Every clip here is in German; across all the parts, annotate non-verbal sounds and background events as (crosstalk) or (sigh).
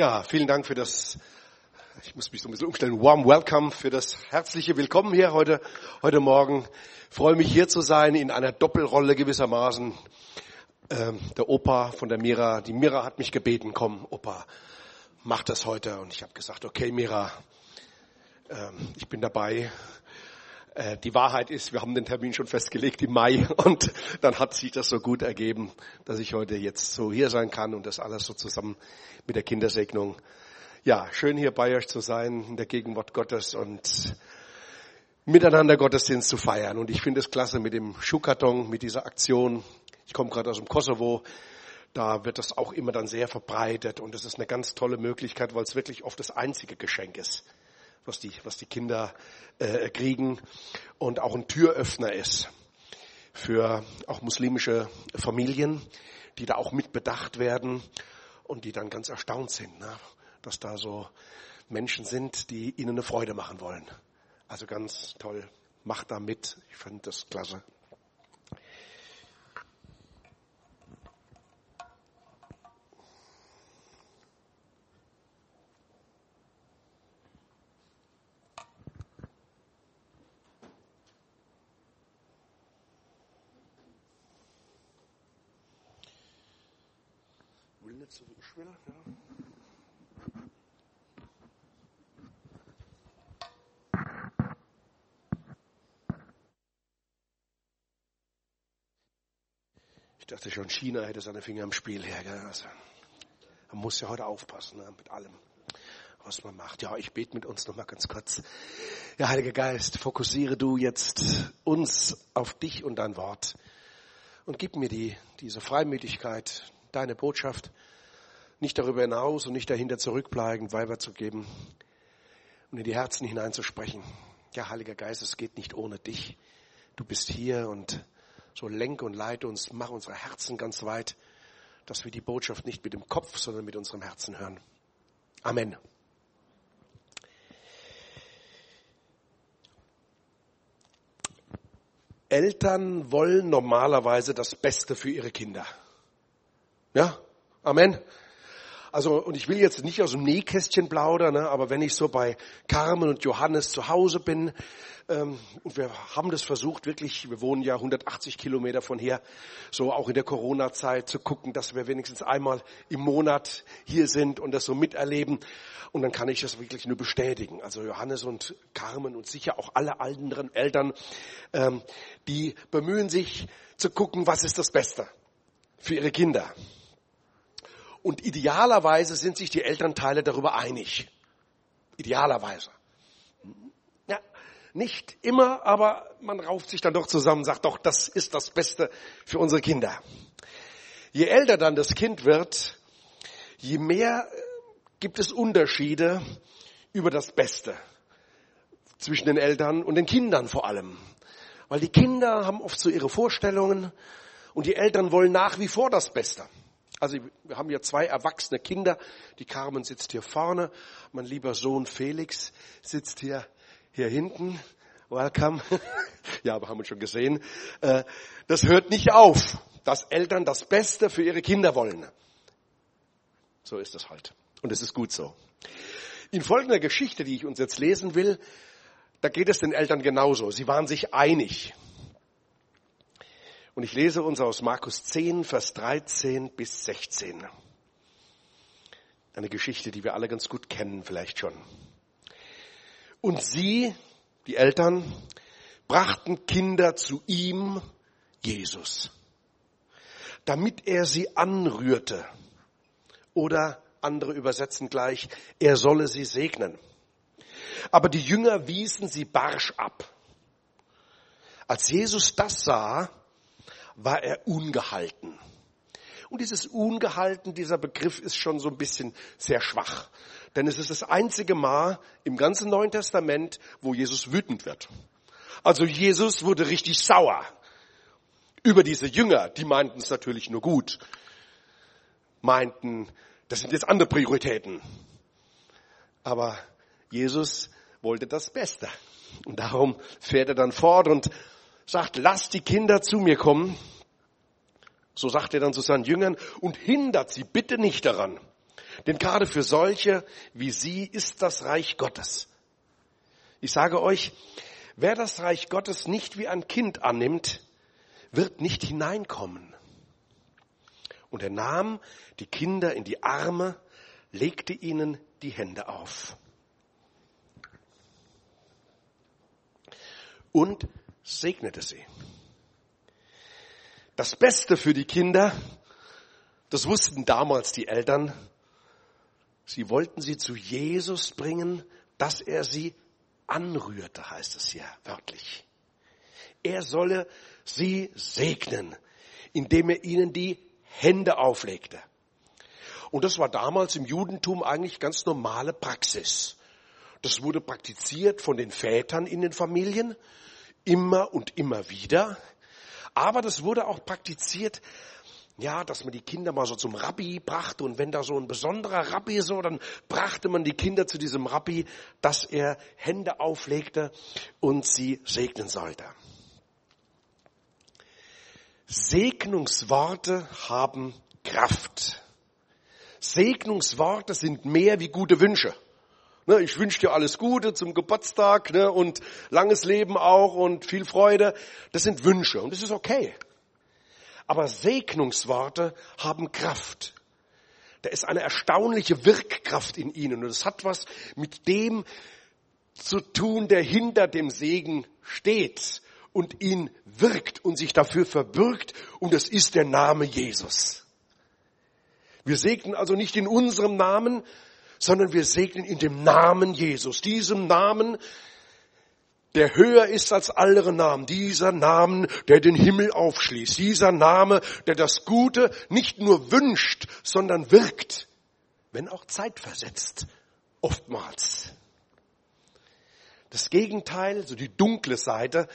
Ja, vielen Dank für das, ich muss mich so ein bisschen umstellen, warm welcome, für das herzliche Willkommen hier heute, heute Morgen. Ich freue mich hier zu sein in einer Doppelrolle gewissermaßen. Ähm, der Opa von der Mira, die Mira hat mich gebeten, komm Opa, mach das heute. Und ich habe gesagt, okay Mira, ähm, ich bin dabei. Äh, die Wahrheit ist, wir haben den Termin schon festgelegt im Mai (laughs) und dann hat sich das so gut ergeben, dass ich heute jetzt so hier sein kann und das alles so zusammen mit der Kindersegnung. Ja, schön hier bei euch zu sein, in der Gegenwart Gottes und miteinander Gottesdienst zu feiern. Und ich finde es klasse mit dem Schuhkarton, mit dieser Aktion. Ich komme gerade aus dem Kosovo. Da wird das auch immer dann sehr verbreitet und das ist eine ganz tolle Möglichkeit, weil es wirklich oft das einzige Geschenk ist was die, was die Kinder äh, kriegen und auch ein Türöffner ist für auch muslimische Familien, die da auch mit bedacht werden und die dann ganz erstaunt sind, ne? dass da so Menschen sind, die ihnen eine Freude machen wollen. Also ganz toll. Macht da mit. Ich finde das klasse. Ich will. Ja. Ich dachte schon, China hätte seine Finger im Spiel her. Gell? Also, man muss ja heute aufpassen ne? mit allem, was man macht. Ja, ich bete mit uns noch mal ganz kurz. Ja, Heiliger Geist, fokussiere du jetzt uns auf dich und dein Wort und gib mir die, diese Freimütigkeit, deine Botschaft nicht darüber hinaus und nicht dahinter zurückbleiben, weiterzugeben und in die Herzen hineinzusprechen. Ja, Heiliger Geist, es geht nicht ohne dich. Du bist hier und so lenke und leite uns, mach unsere Herzen ganz weit, dass wir die Botschaft nicht mit dem Kopf, sondern mit unserem Herzen hören. Amen. Eltern wollen normalerweise das Beste für ihre Kinder. Ja? Amen. Also, und ich will jetzt nicht aus dem Nähkästchen plaudern, ne, aber wenn ich so bei Carmen und Johannes zu Hause bin, ähm, und wir haben das versucht, wirklich, wir wohnen ja 180 Kilometer von hier, so auch in der Corona-Zeit zu gucken, dass wir wenigstens einmal im Monat hier sind und das so miterleben. Und dann kann ich das wirklich nur bestätigen. Also Johannes und Carmen und sicher auch alle anderen Eltern, ähm, die bemühen sich zu gucken, was ist das Beste für ihre Kinder. Und idealerweise sind sich die Elternteile darüber einig. Idealerweise. Ja, nicht immer, aber man rauft sich dann doch zusammen, sagt doch, das ist das Beste für unsere Kinder. Je älter dann das Kind wird, je mehr äh, gibt es Unterschiede über das Beste zwischen den Eltern und den Kindern vor allem. Weil die Kinder haben oft so ihre Vorstellungen und die Eltern wollen nach wie vor das Beste. Also wir haben hier zwei erwachsene Kinder. Die Carmen sitzt hier vorne. Mein lieber Sohn Felix sitzt hier, hier hinten. Welcome. (laughs) ja, aber haben wir schon gesehen. Äh, das hört nicht auf, dass Eltern das Beste für ihre Kinder wollen. So ist es halt. Und es ist gut so. In folgender Geschichte, die ich uns jetzt lesen will, da geht es den Eltern genauso. Sie waren sich einig. Und ich lese uns aus Markus 10, Vers 13 bis 16. Eine Geschichte, die wir alle ganz gut kennen, vielleicht schon. Und sie, die Eltern, brachten Kinder zu ihm, Jesus, damit er sie anrührte. Oder andere übersetzen gleich, er solle sie segnen. Aber die Jünger wiesen sie barsch ab. Als Jesus das sah, war er ungehalten. Und dieses Ungehalten, dieser Begriff ist schon so ein bisschen sehr schwach. Denn es ist das einzige Mal im ganzen Neuen Testament, wo Jesus wütend wird. Also Jesus wurde richtig sauer über diese Jünger. Die meinten es natürlich nur gut. Meinten, das sind jetzt andere Prioritäten. Aber Jesus wollte das Beste. Und darum fährt er dann fort und sagt, lasst die Kinder zu mir kommen. So sagt er dann zu seinen Jüngern und hindert sie bitte nicht daran. Denn gerade für solche wie sie ist das Reich Gottes. Ich sage euch, wer das Reich Gottes nicht wie ein Kind annimmt, wird nicht hineinkommen. Und er nahm die Kinder in die Arme, legte ihnen die Hände auf. Und segnete sie. Das Beste für die Kinder, das wussten damals die Eltern, sie wollten sie zu Jesus bringen, dass er sie anrührte, heißt es ja wörtlich. Er solle sie segnen, indem er ihnen die Hände auflegte. Und das war damals im Judentum eigentlich ganz normale Praxis. Das wurde praktiziert von den Vätern in den Familien immer und immer wieder. Aber das wurde auch praktiziert, ja, dass man die Kinder mal so zum Rabbi brachte und wenn da so ein besonderer Rabbi so, dann brachte man die Kinder zu diesem Rabbi, dass er Hände auflegte und sie segnen sollte. Segnungsworte haben Kraft. Segnungsworte sind mehr wie gute Wünsche. Ne, ich wünsche dir alles Gute zum Geburtstag ne, und langes Leben auch und viel Freude. Das sind Wünsche und das ist okay. Aber Segnungsworte haben Kraft. Da ist eine erstaunliche Wirkkraft in ihnen und es hat was mit dem zu tun, der hinter dem Segen steht und ihn wirkt und sich dafür verbürgt und das ist der Name Jesus. Wir segnen also nicht in unserem Namen, sondern wir segnen in dem Namen Jesus, diesem Namen, der höher ist als andere Namen, dieser Namen, der den Himmel aufschließt, dieser Name, der das Gute nicht nur wünscht, sondern wirkt, wenn auch zeitversetzt, oftmals. Das Gegenteil, so die dunkle Seite,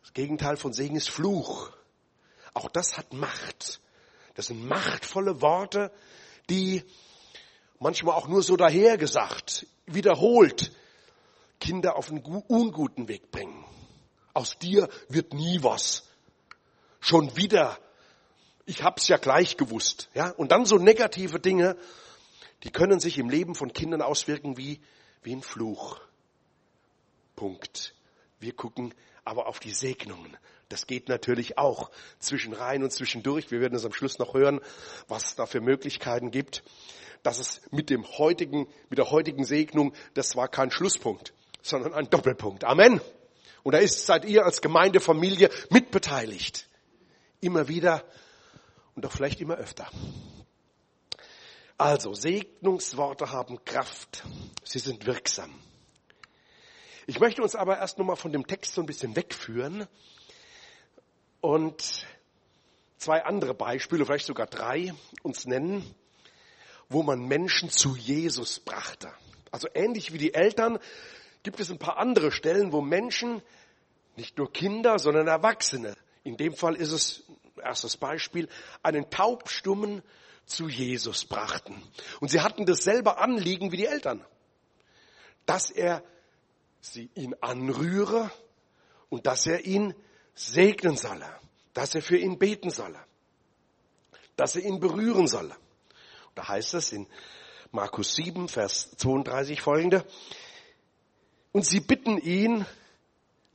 das Gegenteil von Segen ist Fluch. Auch das hat Macht. Das sind machtvolle Worte, die manchmal auch nur so dahergesagt, wiederholt, Kinder auf einen unguten Weg bringen. Aus dir wird nie was. Schon wieder. Ich hab's ja gleich gewusst. Ja? Und dann so negative Dinge, die können sich im Leben von Kindern auswirken wie, wie ein Fluch. Punkt. Wir gucken aber auf die Segnungen. Das geht natürlich auch zwischen rein und zwischendurch. Wir werden es am Schluss noch hören, was es da für Möglichkeiten gibt. Dass es mit dem heutigen, mit der heutigen Segnung, das war kein Schlusspunkt, sondern ein Doppelpunkt. Amen. Und da ist, seid ihr als Gemeindefamilie mitbeteiligt. Immer wieder und auch vielleicht immer öfter. Also, Segnungsworte haben Kraft. Sie sind wirksam. Ich möchte uns aber erst nochmal von dem Text so ein bisschen wegführen und zwei andere Beispiele, vielleicht sogar drei, uns nennen, wo man Menschen zu Jesus brachte. Also ähnlich wie die Eltern gibt es ein paar andere Stellen, wo Menschen, nicht nur Kinder, sondern Erwachsene, in dem Fall ist es, erstes Beispiel, einen Taubstummen zu Jesus brachten. Und sie hatten dasselbe Anliegen wie die Eltern, dass er sie ihn anrühre und dass er ihn segnen solle, dass er für ihn beten solle, dass er ihn berühren solle. Da heißt es in Markus 7, Vers 32 folgende, und sie bitten ihn,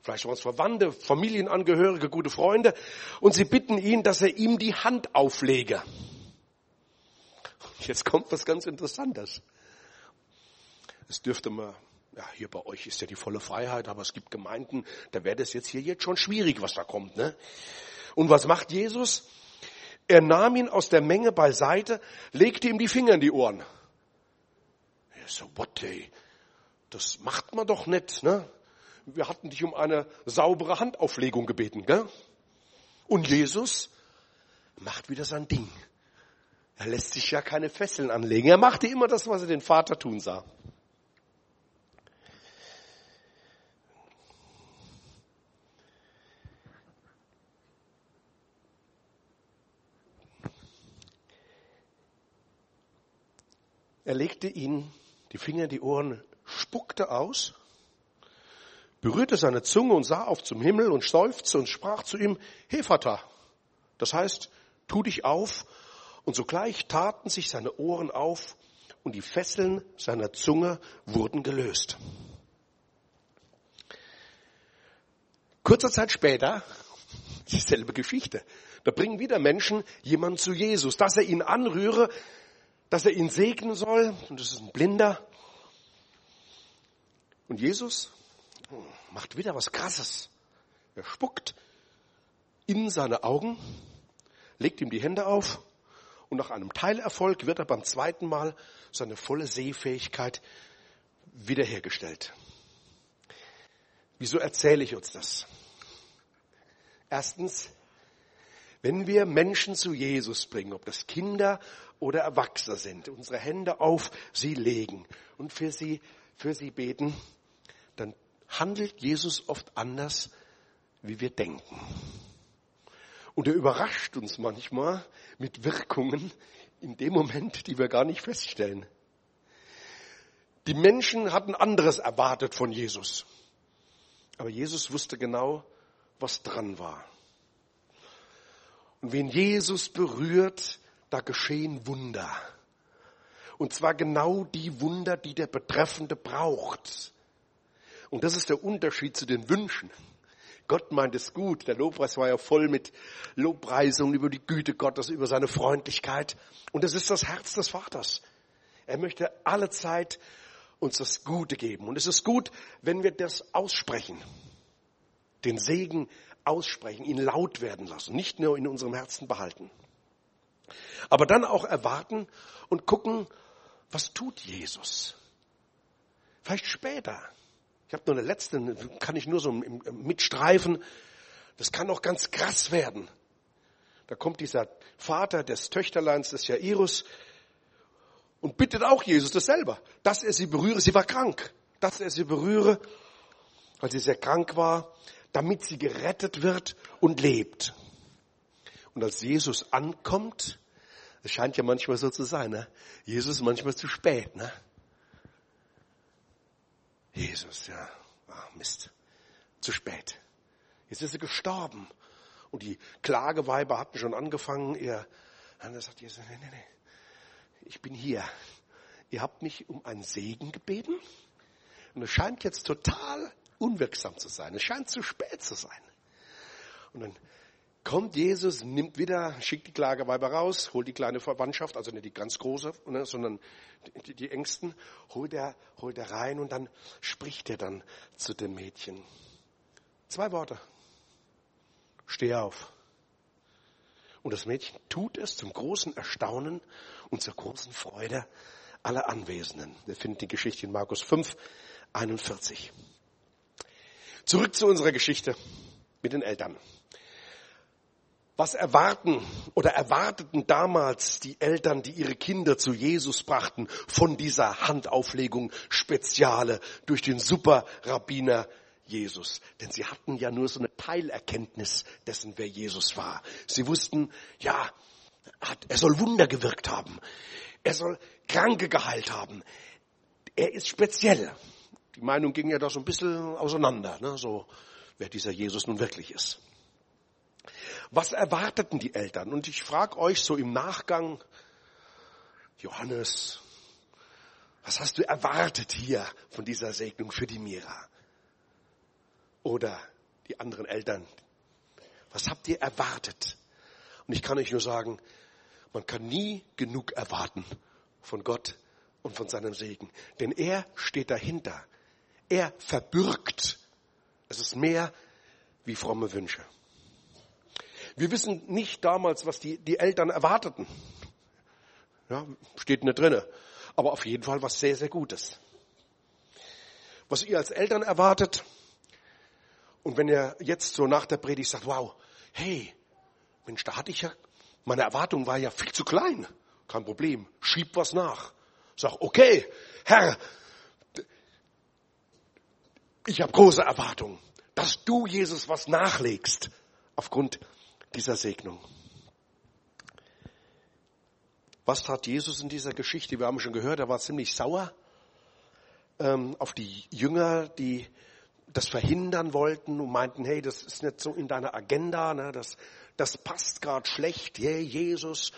vielleicht waren es Verwandte, Familienangehörige, gute Freunde, und sie bitten ihn, dass er ihm die Hand auflege. Jetzt kommt was ganz Interessantes. Es dürfte mal ja, hier bei euch ist ja die volle Freiheit, aber es gibt Gemeinden, da wäre das jetzt hier jetzt schon schwierig, was da kommt. Ne? Und was macht Jesus? Er nahm ihn aus der Menge beiseite, legte ihm die Finger in die Ohren. Er so, what, ey? Das macht man doch nicht, ne? Wir hatten dich um eine saubere Handauflegung gebeten, gell? Und Jesus macht wieder sein Ding. Er lässt sich ja keine Fesseln anlegen. Er machte immer das, was er den Vater tun sah. Er legte ihn die Finger in die Ohren, spuckte aus, berührte seine Zunge und sah auf zum Himmel und seufzte und sprach zu ihm, Hefata. Das heißt, tu dich auf Und sogleich taten sich seine Ohren auf und die Fesseln seiner Zunge wurden gelöst. Kurze Zeit später, (laughs) dieselbe Geschichte. Da bringen wieder Menschen jemanden zu Jesus, dass er ihn anrühre, dass er ihn segnen soll. Und das ist ein Blinder. Und Jesus macht wieder was Krasses. Er spuckt in seine Augen, legt ihm die Hände auf und nach einem Teilerfolg wird er beim zweiten Mal seine volle Sehfähigkeit wiederhergestellt. Wieso erzähle ich uns das? Erstens, wenn wir Menschen zu Jesus bringen, ob das Kinder oder Erwachsene sind, unsere Hände auf sie legen und für sie, für sie beten, dann handelt Jesus oft anders, wie wir denken. Und er überrascht uns manchmal mit Wirkungen in dem Moment, die wir gar nicht feststellen. Die Menschen hatten anderes erwartet von Jesus. Aber Jesus wusste genau, was dran war. Und wen Jesus berührt, da geschehen Wunder. Und zwar genau die Wunder, die der Betreffende braucht. Und das ist der Unterschied zu den Wünschen. Gott meint es gut. Der Lobpreis war ja voll mit Lobpreisungen über die Güte Gottes, über seine Freundlichkeit. Und es ist das Herz des Vaters. Er möchte alle Zeit uns das Gute geben. Und es ist gut, wenn wir das aussprechen. Den Segen aussprechen, ihn laut werden lassen, nicht nur in unserem Herzen behalten. Aber dann auch erwarten und gucken, was tut Jesus? Vielleicht später. Ich habe nur eine letzte, kann ich nur so mitstreifen. Das kann auch ganz krass werden. Da kommt dieser Vater des Töchterleins des Jairus und bittet auch Jesus das selber, dass er sie berühre. Sie war krank, dass er sie berühre, weil sie sehr krank war, damit sie gerettet wird und lebt. Und als Jesus ankommt, es scheint ja manchmal so zu sein, ne? Jesus manchmal zu spät, ne? Jesus, ja, ah, Mist, zu spät. Jetzt ist er gestorben. Und die Klageweiber hatten schon angefangen, ihr, er sagt Jesus, nee, nee, nee, ich bin hier. Ihr habt mich um einen Segen gebeten. Und es scheint jetzt total unwirksam zu sein. Es scheint zu spät zu sein. Und dann kommt Jesus, nimmt wieder, schickt die Klageweiber raus, holt die kleine Verwandtschaft, also nicht die ganz große, ne, sondern die, die Ängsten, holt er, holt er rein und dann spricht er dann zu dem Mädchen. Zwei Worte. Steh auf. Und das Mädchen tut es zum großen Erstaunen und zur großen Freude aller Anwesenden. Wir finden die Geschichte in Markus 5, 41. Zurück zu unserer Geschichte mit den Eltern. Was erwarten oder erwarteten damals die Eltern, die ihre Kinder zu Jesus brachten, von dieser Handauflegung Speziale durch den Superrabbiner Jesus? Denn sie hatten ja nur so eine Teilerkenntnis dessen, wer Jesus war. Sie wussten, ja, er soll Wunder gewirkt haben. Er soll Kranke geheilt haben. Er ist speziell. Die Meinung ging ja da so ein bisschen auseinander, ne? so wer dieser Jesus nun wirklich ist. Was erwarteten die Eltern? Und ich frage euch so im Nachgang, Johannes, was hast du erwartet hier von dieser Segnung für die Mira? Oder die anderen Eltern, was habt ihr erwartet? Und ich kann euch nur sagen, man kann nie genug erwarten von Gott und von seinem Segen. Denn er steht dahinter. Er verbürgt. Es ist mehr wie fromme Wünsche. Wir wissen nicht damals, was die, die Eltern erwarteten. Ja, steht nicht drinne. Aber auf jeden Fall was sehr, sehr Gutes. Was ihr als Eltern erwartet, und wenn ihr jetzt so nach der Predigt sagt, wow, hey, Mensch, da hatte ich ja, meine Erwartung war ja viel zu klein. Kein Problem. Schieb was nach. Sag, okay, Herr, ich habe große Erwartungen, dass du, Jesus, was nachlegst aufgrund dieser Segnung. Was tat Jesus in dieser Geschichte? Wir haben schon gehört, er war ziemlich sauer ähm, auf die Jünger, die das verhindern wollten und meinten, hey, das ist nicht so in deiner Agenda, ne? das, das passt gerade schlecht. Hey, Jesus,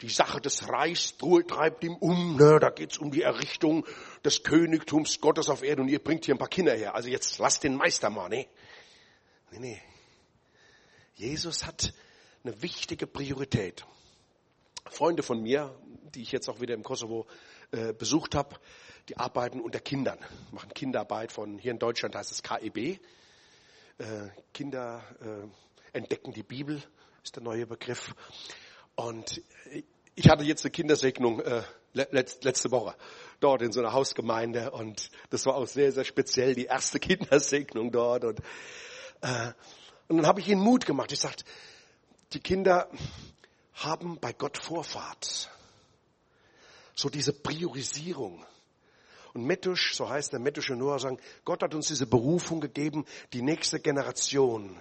die Sache des Reichs treibt ihm um. Ne? Da geht's um die Errichtung des Königtums Gottes auf Erden und ihr bringt hier ein paar Kinder her. Also jetzt lasst den Meister mal. Ne? Nee, nee. Jesus hat eine wichtige Priorität. Freunde von mir, die ich jetzt auch wieder im Kosovo äh, besucht habe, die arbeiten unter Kindern, machen Kinderarbeit von, hier in Deutschland heißt es KEB. Äh, Kinder äh, entdecken die Bibel, ist der neue Begriff. Und ich hatte jetzt eine Kindersegnung äh, letzte Woche dort in so einer Hausgemeinde und das war auch sehr, sehr speziell, die erste (laughs) Kindersegnung dort. Und, äh, und dann habe ich ihnen Mut gemacht. Ich sagte, die Kinder haben bei Gott Vorfahrt. So diese Priorisierung. Und Mettusch, so heißt der mettusche Noah, sagen, Gott hat uns diese Berufung gegeben, die nächste Generation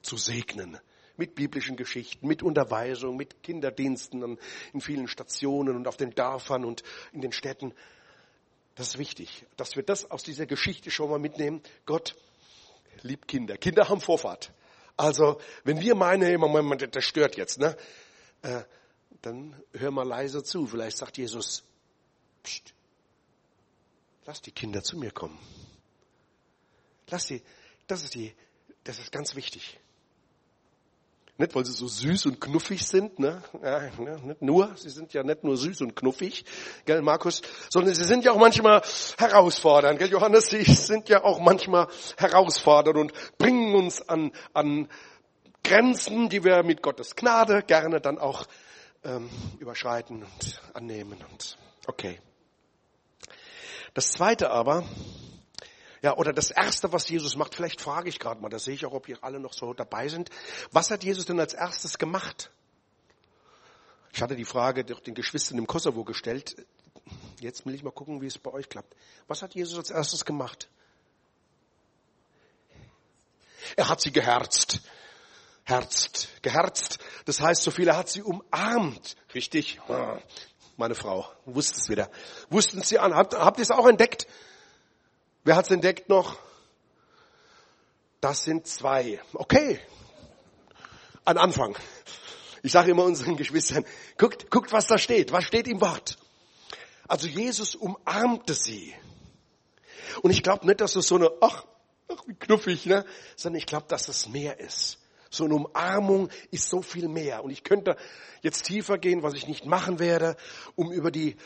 zu segnen. Mit biblischen Geschichten, mit Unterweisung, mit Kinderdiensten in vielen Stationen und auf den Dörfern und in den Städten. Das ist wichtig, dass wir das aus dieser Geschichte schon mal mitnehmen. Gott liebt Kinder. Kinder haben Vorfahrt. Also, wenn wir meinen, Moment, das stört jetzt, ne? Äh, dann hör mal leise zu. Vielleicht sagt Jesus, Psst, lass die Kinder zu mir kommen. Lass sie, das ist die, das ist ganz wichtig. Nicht, weil sie so süß und knuffig sind, ne? Ja, ne? nicht nur, sie sind ja nicht nur süß und knuffig, gell, Markus, sondern sie sind ja auch manchmal herausfordernd, gell, Johannes, sie sind ja auch manchmal herausfordernd und bringen uns an, an Grenzen, die wir mit Gottes Gnade gerne dann auch ähm, überschreiten und annehmen und okay. Das zweite aber, ja, oder das erste, was Jesus macht, vielleicht frage ich gerade mal, da sehe ich auch, ob ihr alle noch so dabei sind. Was hat Jesus denn als erstes gemacht? Ich hatte die Frage durch den Geschwistern im Kosovo gestellt. Jetzt will ich mal gucken, wie es bei euch klappt. Was hat Jesus als erstes gemacht? Er hat sie geherzt herzt, geherzt. Das heißt so viel, er hat sie umarmt. Richtig? Meine Frau wusste es wieder. Wussten sie an. Habt, habt ihr es auch entdeckt? Wer hat es entdeckt noch? Das sind zwei. Okay. Ein Anfang. Ich sage immer unseren Geschwistern, guckt, guckt, was da steht. Was steht im Wort? Also Jesus umarmte sie. Und ich glaube nicht, dass es so eine, ach, ach, wie knuffig, ne? Sondern ich glaube, dass es mehr ist. So eine Umarmung ist so viel mehr. Und ich könnte jetzt tiefer gehen, was ich nicht machen werde, um über die,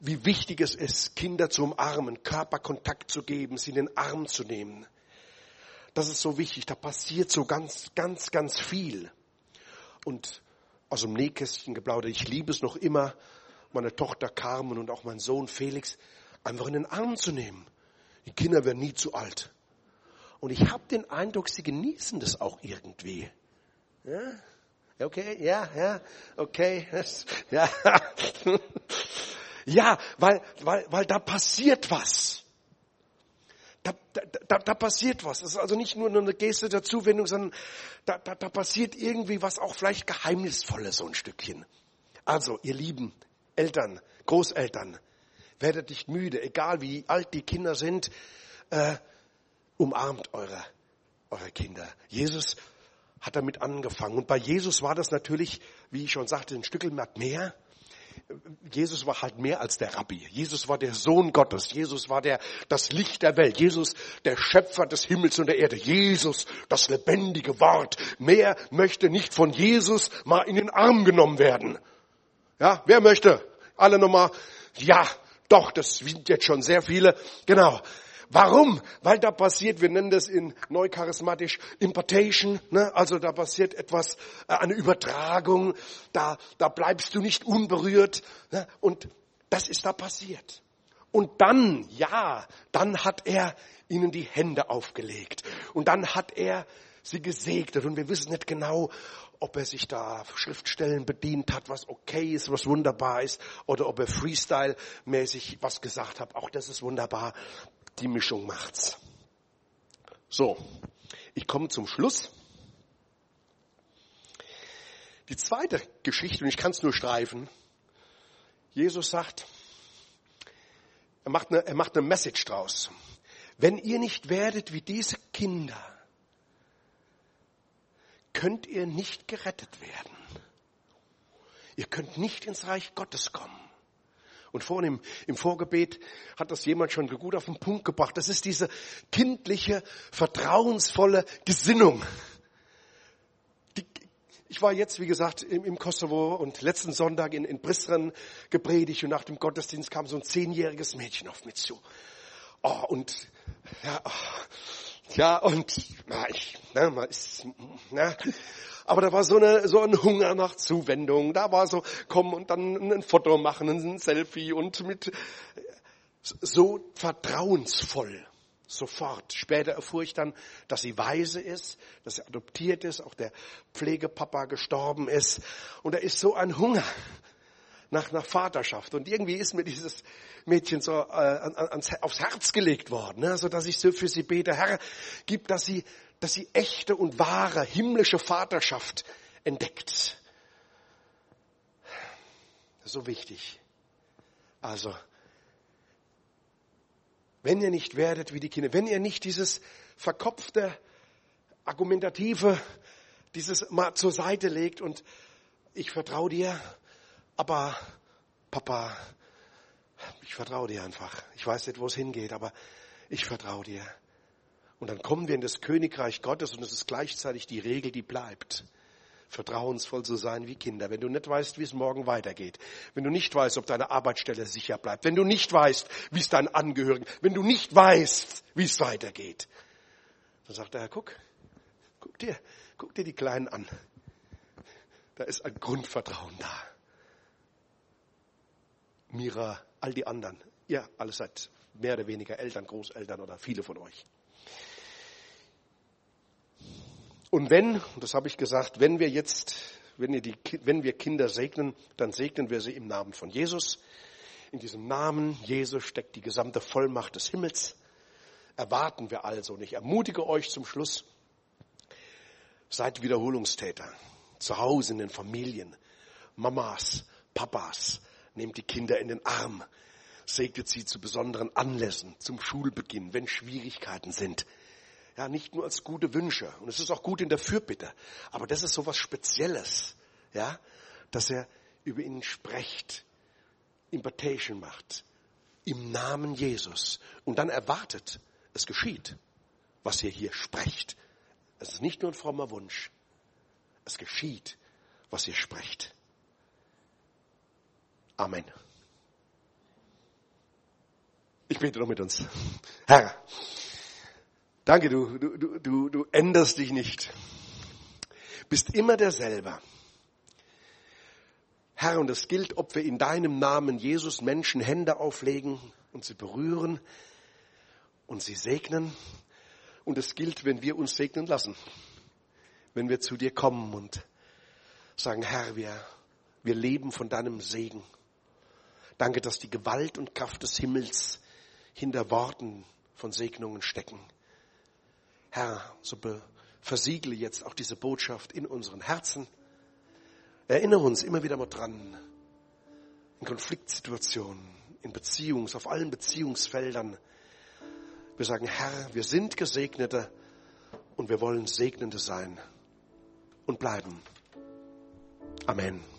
wie wichtig es ist, Kinder zu umarmen, Körperkontakt zu geben, sie in den Arm zu nehmen. Das ist so wichtig. Da passiert so ganz, ganz, ganz viel. Und aus dem Nähkästchen geplaudert. Ich liebe es noch immer, meine Tochter Carmen und auch mein Sohn Felix einfach in den Arm zu nehmen. Die Kinder werden nie zu alt. Und ich habe den Eindruck, sie genießen das auch irgendwie. Ja? Okay, ja, ja, okay, (laughs) ja. Ja, weil, weil, weil da passiert was. Da, da, da passiert was. Das ist also nicht nur eine Geste der Zuwendung, sondern da, da, da passiert irgendwie was auch vielleicht Geheimnisvolles, so ein Stückchen. Also, ihr lieben Eltern, Großeltern, werdet nicht müde, egal wie alt die Kinder sind, äh, umarmt eure, eure Kinder. Jesus hat damit angefangen. Und bei Jesus war das natürlich, wie ich schon sagte, ein Stückel mehr. Jesus war halt mehr als der Rabbi. Jesus war der Sohn Gottes. Jesus war der, das Licht der Welt. Jesus, der Schöpfer des Himmels und der Erde. Jesus, das lebendige Wort. Mehr möchte nicht von Jesus mal in den Arm genommen werden. Ja, wer möchte? Alle nochmal. Ja, doch, das sind jetzt schon sehr viele. Genau. Warum? Weil da passiert, wir nennen das in neucharismatisch Impartation, ne? also da passiert etwas, äh, eine Übertragung, da, da bleibst du nicht unberührt ne? und das ist da passiert. Und dann, ja, dann hat er ihnen die Hände aufgelegt und dann hat er sie gesegnet und wir wissen nicht genau, ob er sich da Schriftstellen bedient hat, was okay ist, was wunderbar ist, oder ob er Freestyle-mäßig was gesagt hat. Auch das ist wunderbar die Mischung macht's. So, ich komme zum Schluss. Die zweite Geschichte, und ich kann es nur streifen. Jesus sagt, er macht, eine, er macht eine Message draus. Wenn ihr nicht werdet wie diese Kinder, könnt ihr nicht gerettet werden. ihr könnt nicht ins Reich Gottes kommen. Und vorhin im, im Vorgebet hat das jemand schon gut auf den Punkt gebracht. Das ist diese kindliche, vertrauensvolle Gesinnung. Die, ich war jetzt, wie gesagt, im, im Kosovo und letzten Sonntag in, in Brisren gepredigt und nach dem Gottesdienst kam so ein zehnjähriges Mädchen auf mich zu. Oh, und ja, oh, ja, und na, ich, na, man ist, na, aber da war so, eine, so ein Hunger nach Zuwendung. Da war so, komm und dann ein Foto machen, ein Selfie und mit so vertrauensvoll. Sofort. Später erfuhr ich dann, dass sie weise ist, dass sie adoptiert ist, auch der Pflegepapa gestorben ist. Und da ist so ein Hunger nach, nach Vaterschaft. Und irgendwie ist mir dieses Mädchen so äh, ans, aufs Herz gelegt worden, ne? so dass ich so für sie bete, Herr, gib, dass sie dass sie echte und wahre himmlische Vaterschaft entdeckt. So wichtig. Also, wenn ihr nicht werdet wie die Kinder, wenn ihr nicht dieses verkopfte, argumentative, dieses mal zur Seite legt und ich vertraue dir, aber Papa, ich vertraue dir einfach. Ich weiß nicht, wo es hingeht, aber ich vertraue dir. Und dann kommen wir in das Königreich Gottes und es ist gleichzeitig die Regel, die bleibt. Vertrauensvoll zu sein wie Kinder. Wenn du nicht weißt, wie es morgen weitergeht. Wenn du nicht weißt, ob deine Arbeitsstelle sicher bleibt. Wenn du nicht weißt, wie es deinen Angehörigen, wenn du nicht weißt, wie es weitergeht. Dann sagt Herr, guck, guck dir, guck dir die Kleinen an. Da ist ein Grundvertrauen da. Mira, all die anderen. Ihr alle seid mehr oder weniger Eltern, Großeltern oder viele von euch. Und wenn, das habe ich gesagt, wenn wir jetzt, wenn wir, die, wenn wir Kinder segnen, dann segnen wir sie im Namen von Jesus. In diesem Namen Jesus steckt die gesamte Vollmacht des Himmels. Erwarten wir also. Und ich ermutige euch zum Schluss, seid Wiederholungstäter. Zu Hause in den Familien. Mamas, Papas, nehmt die Kinder in den Arm. Segnet sie zu besonderen Anlässen, zum Schulbeginn, wenn Schwierigkeiten sind ja, nicht nur als gute Wünsche. Und es ist auch gut in der Fürbitte. Aber das ist so was Spezielles, ja, dass er über ihn spricht, Impartation macht, im Namen Jesus. Und dann erwartet, es geschieht, was ihr hier sprecht. Es ist nicht nur ein frommer Wunsch. Es geschieht, was ihr sprecht. Amen. Ich bete noch mit uns. Herr, Danke, du, du, du, du änderst dich nicht. Bist immer derselbe. Herr, und es gilt, ob wir in deinem Namen Jesus Menschen Hände auflegen und sie berühren und sie segnen. Und es gilt, wenn wir uns segnen lassen. Wenn wir zu dir kommen und sagen, Herr, wir, wir leben von deinem Segen. Danke, dass die Gewalt und Kraft des Himmels hinter Worten von Segnungen stecken. Herr, so versiegle jetzt auch diese Botschaft in unseren Herzen. Erinnere uns immer wieder mal dran, in Konfliktsituationen, in Beziehungs, auf allen Beziehungsfeldern. Wir sagen, Herr, wir sind Gesegnete und wir wollen Segnende sein und bleiben. Amen.